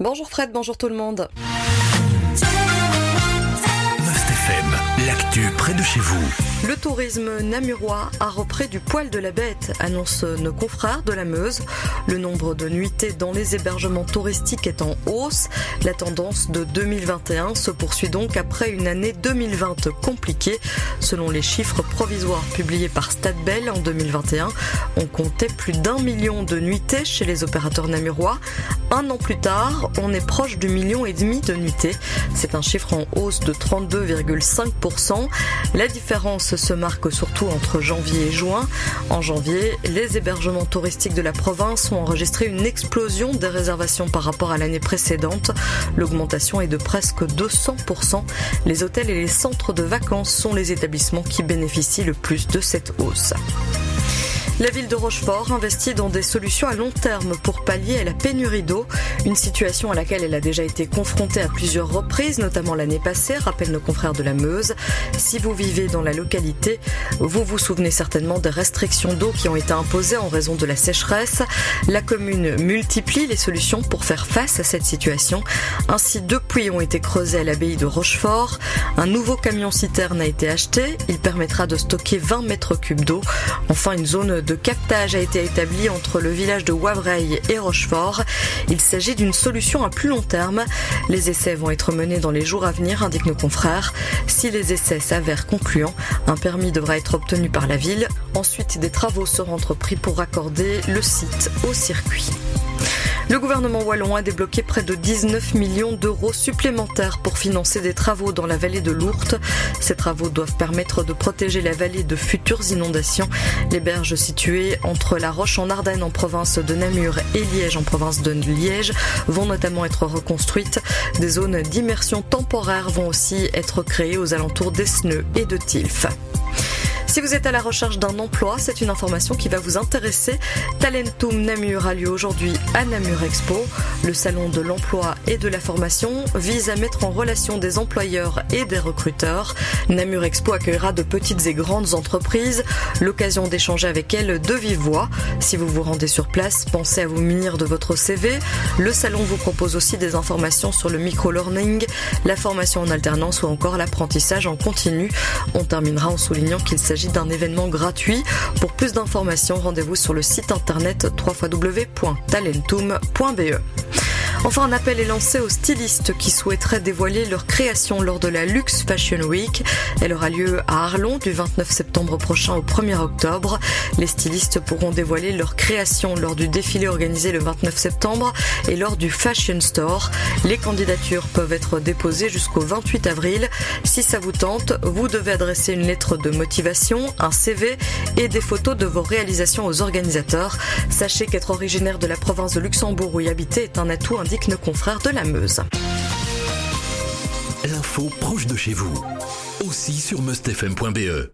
Bonjour Fred, bonjour tout le monde. L'actu près de chez vous. Le tourisme namurois a repris du poil de la bête, annonce nos confrères de la Meuse. Le nombre de nuitées dans les hébergements touristiques est en hausse. La tendance de 2021 se poursuit donc après une année 2020 compliquée. Selon les chiffres provisoires publiés par Stadbell en 2021, on comptait plus d'un million de nuitées chez les opérateurs namurois. Un an plus tard, on est proche du million et demi de nuitées. C'est un chiffre en hausse de 32,5%. La différence se marque surtout entre janvier et juin. En janvier, les hébergements touristiques de la province ont enregistré une explosion des réservations par rapport à l'année précédente. L'augmentation est de presque 200%. Les hôtels et les centres de vacances sont les établissements qui bénéficient le plus de cette hausse. La ville de Rochefort investit dans des solutions à long terme pour pallier à la pénurie d'eau, une situation à laquelle elle a déjà été confrontée à plusieurs reprises, notamment l'année passée, rappellent nos confrères de la Meuse. Si vous vivez dans la localité, vous vous souvenez certainement des restrictions d'eau qui ont été imposées en raison de la sécheresse. La commune multiplie les solutions pour faire face à cette situation. Ainsi, deux puits ont été creusés à l'abbaye de Rochefort. Un nouveau camion citerne a été acheté. Il permettra de stocker 20 mètres cubes d'eau. Enfin, une zone de captage a été établi entre le village de Wavreil et Rochefort. Il s'agit d'une solution à plus long terme. Les essais vont être menés dans les jours à venir, indiquent nos confrères. Si les essais s'avèrent concluants, un permis devra être obtenu par la ville. Ensuite, des travaux seront entrepris pour raccorder le site au circuit. Le gouvernement wallon a débloqué près de 19 millions d'euros supplémentaires pour financer des travaux dans la vallée de l'Ourthe. Ces travaux doivent permettre de protéger la vallée de futures inondations. Les berges situées entre La Roche en Ardennes en province de Namur et Liège en province de Liège vont notamment être reconstruites. Des zones d'immersion temporaire vont aussi être créées aux alentours d'Esneux et de Tilf. Si vous êtes à la recherche d'un emploi, c'est une information qui va vous intéresser. Talentum Namur a lieu aujourd'hui à Namur Expo. Le salon de l'emploi et de la formation vise à mettre en relation des employeurs et des recruteurs. Namur Expo accueillera de petites et grandes entreprises, l'occasion d'échanger avec elles de vive voix. Si vous vous rendez sur place, pensez à vous munir de votre CV. Le salon vous propose aussi des informations sur le micro-learning, la formation en alternance ou encore l'apprentissage en continu. On terminera en soulignant qu'il s'agit d'un événement gratuit. Pour plus d'informations, rendez-vous sur le site internet www.talentum.be. Enfin, un appel est lancé aux stylistes qui souhaiteraient dévoiler leur création lors de la Luxe Fashion Week. Elle aura lieu à Arlon du 29 septembre prochain au 1er octobre. Les stylistes pourront dévoiler leur création lors du défilé organisé le 29 septembre et lors du Fashion Store. Les candidatures peuvent être déposées jusqu'au 28 avril. Si ça vous tente, vous devez adresser une lettre de motivation, un CV et des photos de vos réalisations aux organisateurs. Sachez qu'être originaire de la province de Luxembourg où y habiter est un atout indiquent nos confrères de la Meuse. L'info proche de chez vous, aussi sur mustfm.be.